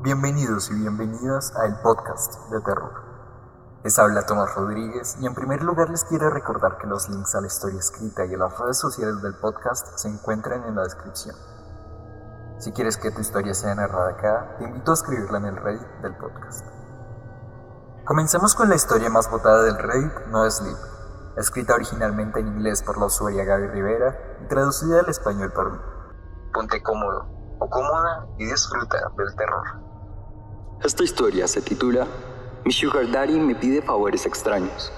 Bienvenidos y bienvenidas a el podcast de terror. Les habla Tomás Rodríguez y en primer lugar les quiero recordar que los links a la historia escrita y a las redes sociales del podcast se encuentran en la descripción. Si quieres que tu historia sea narrada acá, te invito a escribirla en el Reddit del podcast. Comencemos con la historia más votada del Reddit, No Sleep, escrita originalmente en inglés por la usuaria Gaby Rivera y traducida al español por mí. Ponte cómodo o cómoda y disfruta del terror. Esta historia se titula Mi Sugar Daddy me pide favores extraños.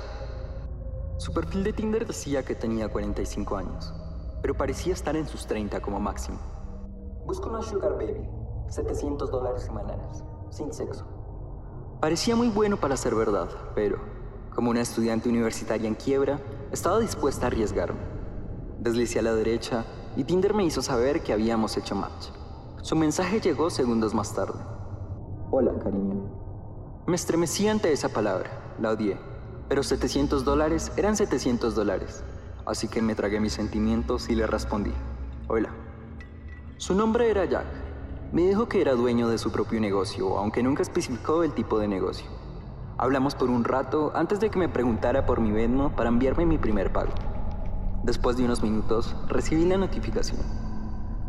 Su perfil de Tinder decía que tenía 45 años, pero parecía estar en sus 30 como máximo. Busco una Sugar Baby, 700 dólares semanales, sin sexo. Parecía muy bueno para ser verdad, pero, como una estudiante universitaria en quiebra, estaba dispuesta a arriesgarme. Deslicé a la derecha y Tinder me hizo saber que habíamos hecho match. Su mensaje llegó segundos más tarde. Hola, cariño. Me estremecí ante esa palabra, la odié, pero 700 dólares eran 700 dólares, así que me tragué mis sentimientos y le respondí, hola. Su nombre era Jack. Me dijo que era dueño de su propio negocio, aunque nunca especificó el tipo de negocio. Hablamos por un rato antes de que me preguntara por mi Venmo para enviarme mi primer pago. Después de unos minutos, recibí la notificación.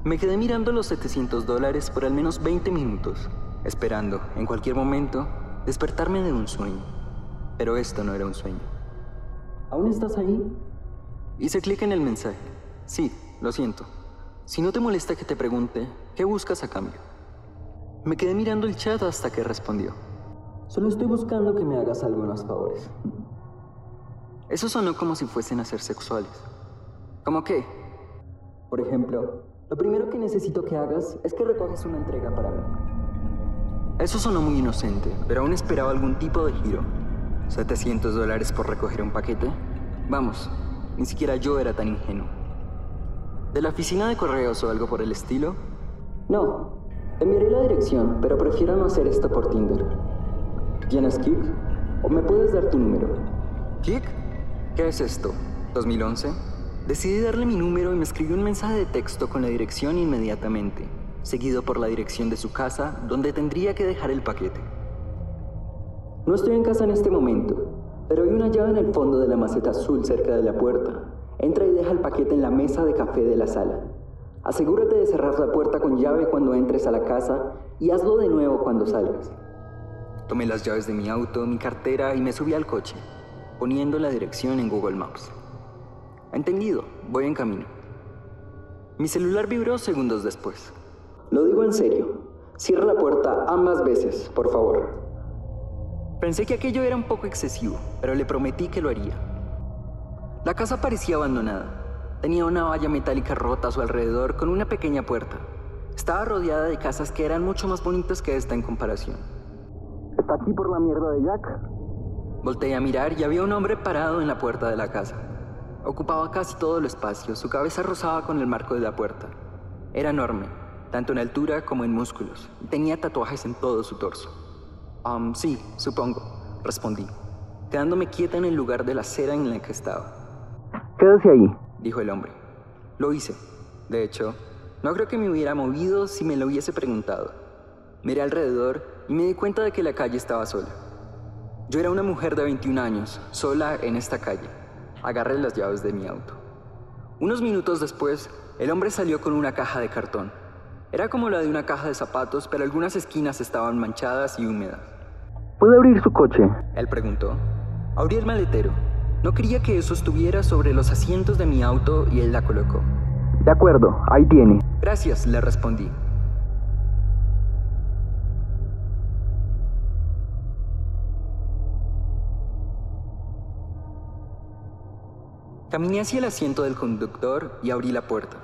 Me quedé mirando los 700 dólares por al menos 20 minutos esperando, en cualquier momento, despertarme de un sueño. Pero esto no era un sueño. ¿Aún estás ahí? Hice clic en el mensaje. Sí, lo siento. Si no te molesta que te pregunte, ¿qué buscas a cambio? Me quedé mirando el chat hasta que respondió. Solo estoy buscando que me hagas algunos favores. Eso sonó como si fuesen a ser sexuales. ¿Cómo qué? Por ejemplo, lo primero que necesito que hagas es que recoges una entrega para mí. Eso sonó muy inocente, pero aún esperaba algún tipo de giro. ¿700 dólares por recoger un paquete? Vamos, ni siquiera yo era tan ingenuo. ¿De la oficina de correos o algo por el estilo? No, enviaré la dirección, pero prefiero no hacer esto por Tinder. ¿Tienes Kik? ¿O me puedes dar tu número? ¿Kik? ¿Qué es esto? ¿2011? Decidí darle mi número y me escribió un mensaje de texto con la dirección inmediatamente seguido por la dirección de su casa, donde tendría que dejar el paquete. No estoy en casa en este momento, pero hay una llave en el fondo de la maceta azul cerca de la puerta. Entra y deja el paquete en la mesa de café de la sala. Asegúrate de cerrar la puerta con llave cuando entres a la casa y hazlo de nuevo cuando salgas. Tomé las llaves de mi auto, mi cartera y me subí al coche, poniendo la dirección en Google Maps. Entendido, voy en camino. Mi celular vibró segundos después. Lo digo en serio. Cierra la puerta ambas veces, por favor. Pensé que aquello era un poco excesivo, pero le prometí que lo haría. La casa parecía abandonada. Tenía una valla metálica rota a su alrededor con una pequeña puerta. Estaba rodeada de casas que eran mucho más bonitas que esta en comparación. ¿Está aquí por la mierda de Jack? Volteé a mirar y había un hombre parado en la puerta de la casa. Ocupaba casi todo el espacio, su cabeza rozaba con el marco de la puerta. Era enorme, tanto en altura como en músculos, tenía tatuajes en todo su torso. Um, sí, supongo, respondí, quedándome quieta en el lugar de la acera en la que estaba. Quédese ahí, dijo el hombre. Lo hice. De hecho, no creo que me hubiera movido si me lo hubiese preguntado. Miré alrededor y me di cuenta de que la calle estaba sola. Yo era una mujer de 21 años, sola en esta calle. Agarré las llaves de mi auto. Unos minutos después, el hombre salió con una caja de cartón. Era como la de una caja de zapatos, pero algunas esquinas estaban manchadas y húmedas. ¿Puede abrir su coche? Él preguntó. Abrí el maletero. No quería que eso estuviera sobre los asientos de mi auto y él la colocó. De acuerdo, ahí tiene. Gracias, le respondí. Caminé hacia el asiento del conductor y abrí la puerta.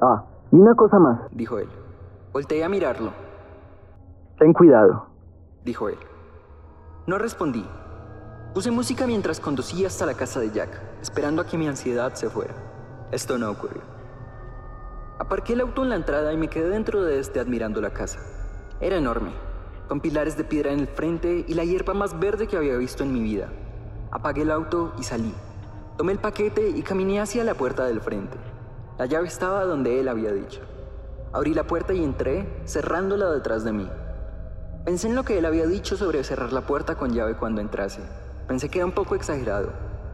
Ah, y una cosa más, dijo él. Volteé a mirarlo. Ten cuidado, dijo él. No respondí. Puse música mientras conducía hasta la casa de Jack, esperando a que mi ansiedad se fuera. Esto no ocurrió. Aparqué el auto en la entrada y me quedé dentro de este admirando la casa. Era enorme, con pilares de piedra en el frente y la hierba más verde que había visto en mi vida. Apagué el auto y salí. Tomé el paquete y caminé hacia la puerta del frente. La llave estaba donde él había dicho. Abrí la puerta y entré, cerrándola detrás de mí. Pensé en lo que él había dicho sobre cerrar la puerta con llave cuando entrase. Pensé que era un poco exagerado,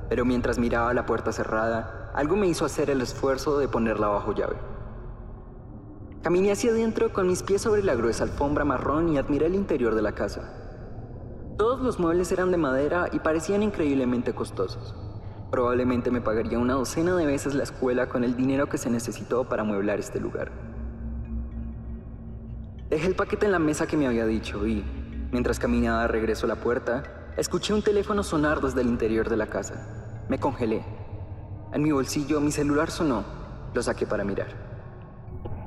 pero mientras miraba la puerta cerrada, algo me hizo hacer el esfuerzo de ponerla bajo llave. Caminé hacia adentro con mis pies sobre la gruesa alfombra marrón y admiré el interior de la casa. Todos los muebles eran de madera y parecían increíblemente costosos. Probablemente me pagaría una docena de veces la escuela con el dinero que se necesitó para amueblar este lugar. Dejé el paquete en la mesa que me había dicho y, mientras caminaba de regreso a la puerta, escuché un teléfono sonar desde el interior de la casa. Me congelé. En mi bolsillo mi celular sonó. Lo saqué para mirar.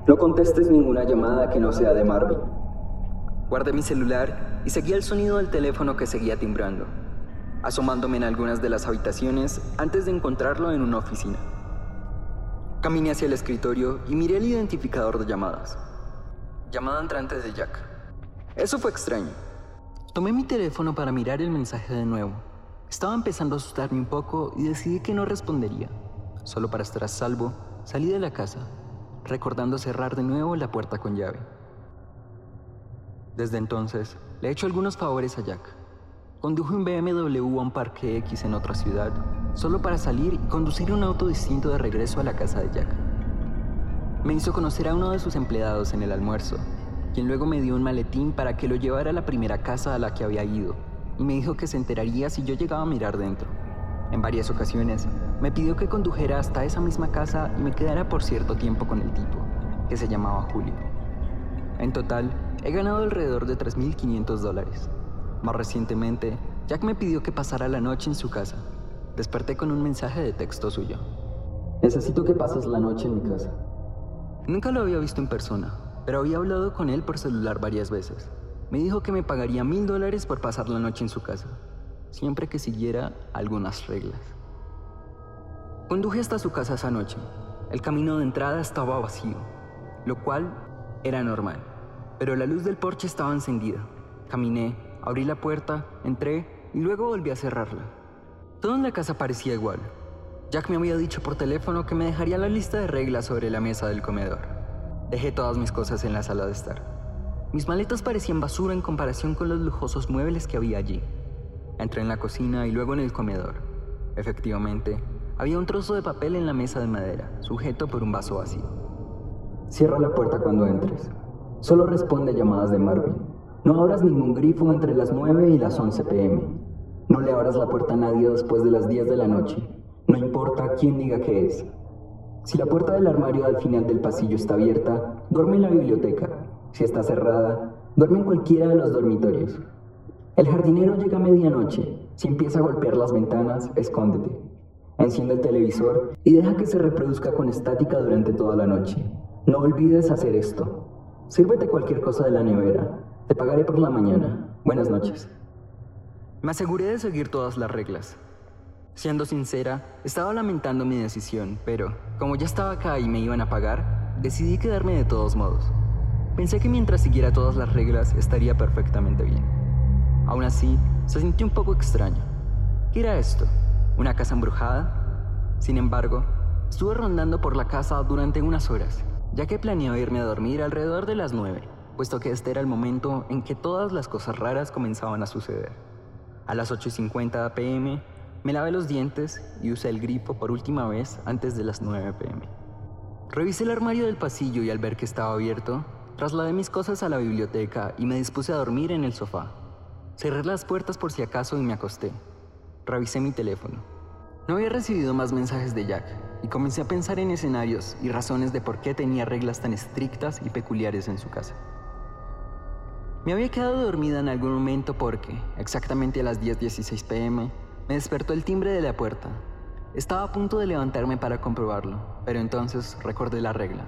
No contestes ninguna llamada que no sea de Marvin. Guardé mi celular y seguí el sonido del teléfono que seguía timbrando, asomándome en algunas de las habitaciones antes de encontrarlo en una oficina. Caminé hacia el escritorio y miré el identificador de llamadas. Llamada entrante de Jack. Eso fue extraño. Tomé mi teléfono para mirar el mensaje de nuevo. Estaba empezando a asustarme un poco y decidí que no respondería. Solo para estar a salvo, salí de la casa recordando cerrar de nuevo la puerta con llave. Desde entonces, le he hecho algunos favores a Jack. Conduje un BMW a un parque X en otra ciudad, solo para salir y conducir un auto distinto de regreso a la casa de Jack. Me hizo conocer a uno de sus empleados en el almuerzo, quien luego me dio un maletín para que lo llevara a la primera casa a la que había ido, y me dijo que se enteraría si yo llegaba a mirar dentro. En varias ocasiones me pidió que condujera hasta esa misma casa y me quedara por cierto tiempo con el tipo, que se llamaba Julio. En total, he ganado alrededor de 3.500 dólares. Más recientemente, Jack me pidió que pasara la noche en su casa. Desperté con un mensaje de texto suyo. Necesito que pases la noche en mi casa. Nunca lo había visto en persona, pero había hablado con él por celular varias veces. Me dijo que me pagaría mil dólares por pasar la noche en su casa siempre que siguiera algunas reglas. Conduje hasta su casa esa noche. El camino de entrada estaba vacío, lo cual era normal, pero la luz del porche estaba encendida. Caminé, abrí la puerta, entré y luego volví a cerrarla. Todo en la casa parecía igual. Jack me había dicho por teléfono que me dejaría la lista de reglas sobre la mesa del comedor. Dejé todas mis cosas en la sala de estar. Mis maletas parecían basura en comparación con los lujosos muebles que había allí. Entré en la cocina y luego en el comedor. Efectivamente, había un trozo de papel en la mesa de madera, sujeto por un vaso vacío. Cierra la puerta cuando entres. Solo responde llamadas de Marvin. No abras ningún grifo entre las 9 y las 11 pm. No le abras la puerta a nadie después de las 10 de la noche. No importa quién diga qué es. Si la puerta del armario al final del pasillo está abierta, duerme en la biblioteca. Si está cerrada, duerme en cualquiera de los dormitorios. El jardinero llega a medianoche. Si empieza a golpear las ventanas, escóndete. Enciende el televisor y deja que se reproduzca con estática durante toda la noche. No olvides hacer esto. Sírvete cualquier cosa de la nevera. Te pagaré por la mañana. Buenas noches. Me aseguré de seguir todas las reglas. Siendo sincera, estaba lamentando mi decisión, pero como ya estaba acá y me iban a pagar, decidí quedarme de todos modos. Pensé que mientras siguiera todas las reglas estaría perfectamente bien. Aún así, se sintió un poco extraño. ¿Qué era esto? ¿Una casa embrujada? Sin embargo, estuve rondando por la casa durante unas horas, ya que planeaba irme a dormir alrededor de las 9, puesto que este era el momento en que todas las cosas raras comenzaban a suceder. A las 8.50 pm, me lavé los dientes y usé el grifo por última vez antes de las 9 pm. Revisé el armario del pasillo y al ver que estaba abierto, trasladé mis cosas a la biblioteca y me dispuse a dormir en el sofá. Cerré las puertas por si acaso y me acosté. Revisé mi teléfono. No había recibido más mensajes de Jack y comencé a pensar en escenarios y razones de por qué tenía reglas tan estrictas y peculiares en su casa. Me había quedado dormida en algún momento porque, exactamente a las 10.16 pm, me despertó el timbre de la puerta. Estaba a punto de levantarme para comprobarlo, pero entonces recordé la regla.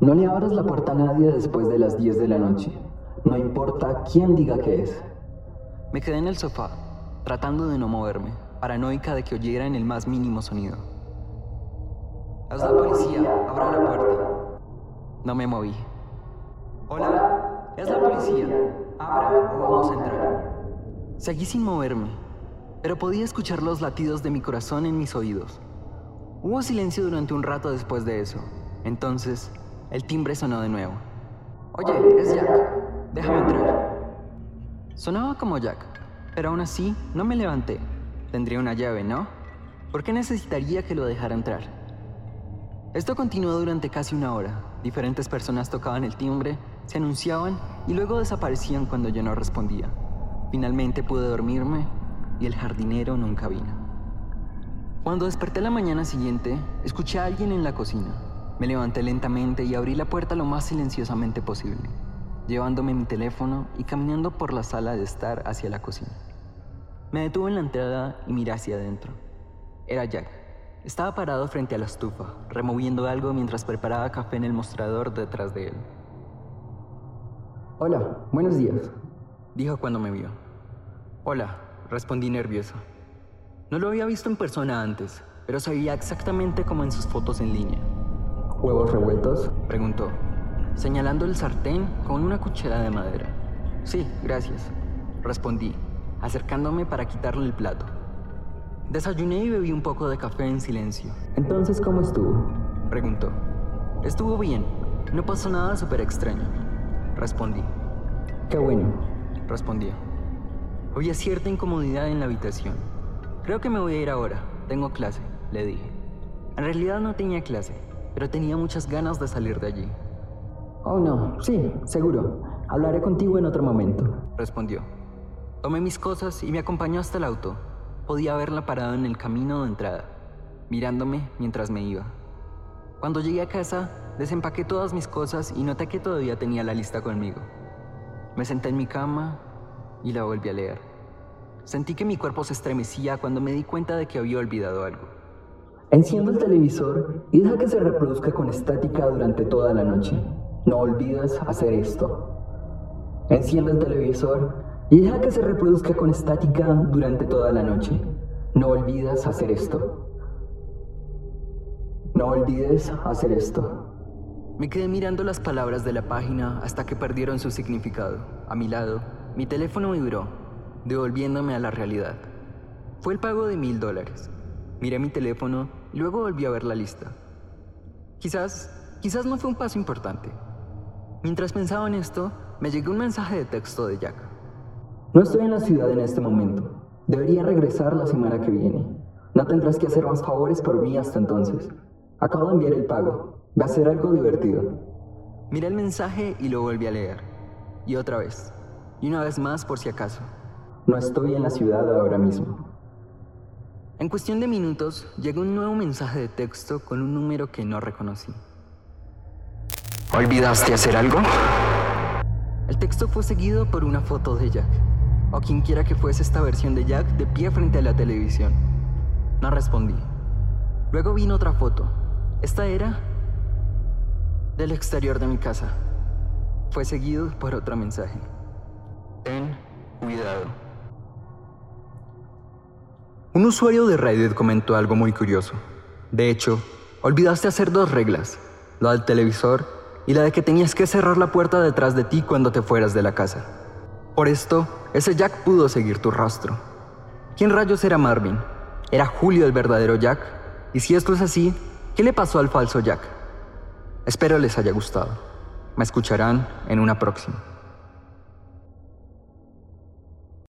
No le abras la puerta a nadie después de las 10 de la noche. No importa quién diga qué es. Me quedé en el sofá, tratando de no moverme, paranoica de que oyeran el más mínimo sonido. Es la policía, abra la puerta. No me moví. Hola, es la policía. Abra o vamos a entrar. Seguí sin moverme, pero podía escuchar los latidos de mi corazón en mis oídos. Hubo silencio durante un rato después de eso. Entonces, el timbre sonó de nuevo. Oye, es Jack. Déjame entrar. Sonaba como Jack, pero aún así no me levanté. Tendría una llave, ¿no? ¿Por qué necesitaría que lo dejara entrar? Esto continuó durante casi una hora. Diferentes personas tocaban el timbre, se anunciaban y luego desaparecían cuando yo no respondía. Finalmente pude dormirme y el jardinero nunca vino. Cuando desperté la mañana siguiente, escuché a alguien en la cocina. Me levanté lentamente y abrí la puerta lo más silenciosamente posible, llevándome mi teléfono y caminando por la sala de estar hacia la cocina. Me detuve en la entrada y miré hacia adentro. Era Jack. Estaba parado frente a la estufa, removiendo algo mientras preparaba café en el mostrador detrás de él. Hola, buenos días, dijo cuando me vio. Hola, respondí nervioso. No lo había visto en persona antes, pero sabía exactamente como en sus fotos en línea. ¿Huevos revueltos? Preguntó, señalando el sartén con una cuchara de madera. Sí, gracias, respondí, acercándome para quitarle el plato. Desayuné y bebí un poco de café en silencio. Entonces, ¿cómo estuvo? Preguntó. Estuvo bien, no pasó nada súper extraño, respondí. Qué bueno, respondió. Había cierta incomodidad en la habitación. Creo que me voy a ir ahora, tengo clase, le dije. En realidad no tenía clase, pero tenía muchas ganas de salir de allí. Oh, no, sí, seguro. Hablaré contigo en otro momento, respondió. Tomé mis cosas y me acompañó hasta el auto. Podía haberla parado en el camino de entrada, mirándome mientras me iba. Cuando llegué a casa, desempaqué todas mis cosas y noté que todavía tenía la lista conmigo. Me senté en mi cama y la volví a leer. Sentí que mi cuerpo se estremecía cuando me di cuenta de que había olvidado algo. Enciende el televisor y deja que se reproduzca con estática durante toda la noche. No olvides hacer esto. Enciende el televisor y deja que se reproduzca con estática durante toda la noche. No olvides hacer esto. No olvides hacer esto. Me quedé mirando las palabras de la página hasta que perdieron su significado. A mi lado, mi teléfono vibró, devolviéndome a la realidad. Fue el pago de mil dólares. Miré mi teléfono y luego volví a ver la lista. Quizás, quizás no fue un paso importante. Mientras pensaba en esto, me llegó un mensaje de texto de Jack. No estoy en la ciudad en este momento. Debería regresar la semana que viene. No tendrás que hacer más favores por mí hasta entonces. Acabo de enviar el pago. Va a ser algo divertido. Miré el mensaje y lo volví a leer. Y otra vez. Y una vez más por si acaso. No estoy en la ciudad ahora mismo. En cuestión de minutos, llegó un nuevo mensaje de texto con un número que no reconocí. ¿Olvidaste hacer algo? El texto fue seguido por una foto de Jack, o quien quiera que fuese esta versión de Jack de pie frente a la televisión. No respondí. Luego vino otra foto. Esta era del exterior de mi casa. Fue seguido por otro mensaje. Ten cuidado. Un usuario de Reddit comentó algo muy curioso. De hecho, olvidaste hacer dos reglas, la del televisor y la de que tenías que cerrar la puerta detrás de ti cuando te fueras de la casa. Por esto, ese Jack pudo seguir tu rastro. ¿Quién rayos era Marvin? ¿Era Julio el verdadero Jack? Y si esto es así, ¿qué le pasó al falso Jack? Espero les haya gustado. Me escucharán en una próxima.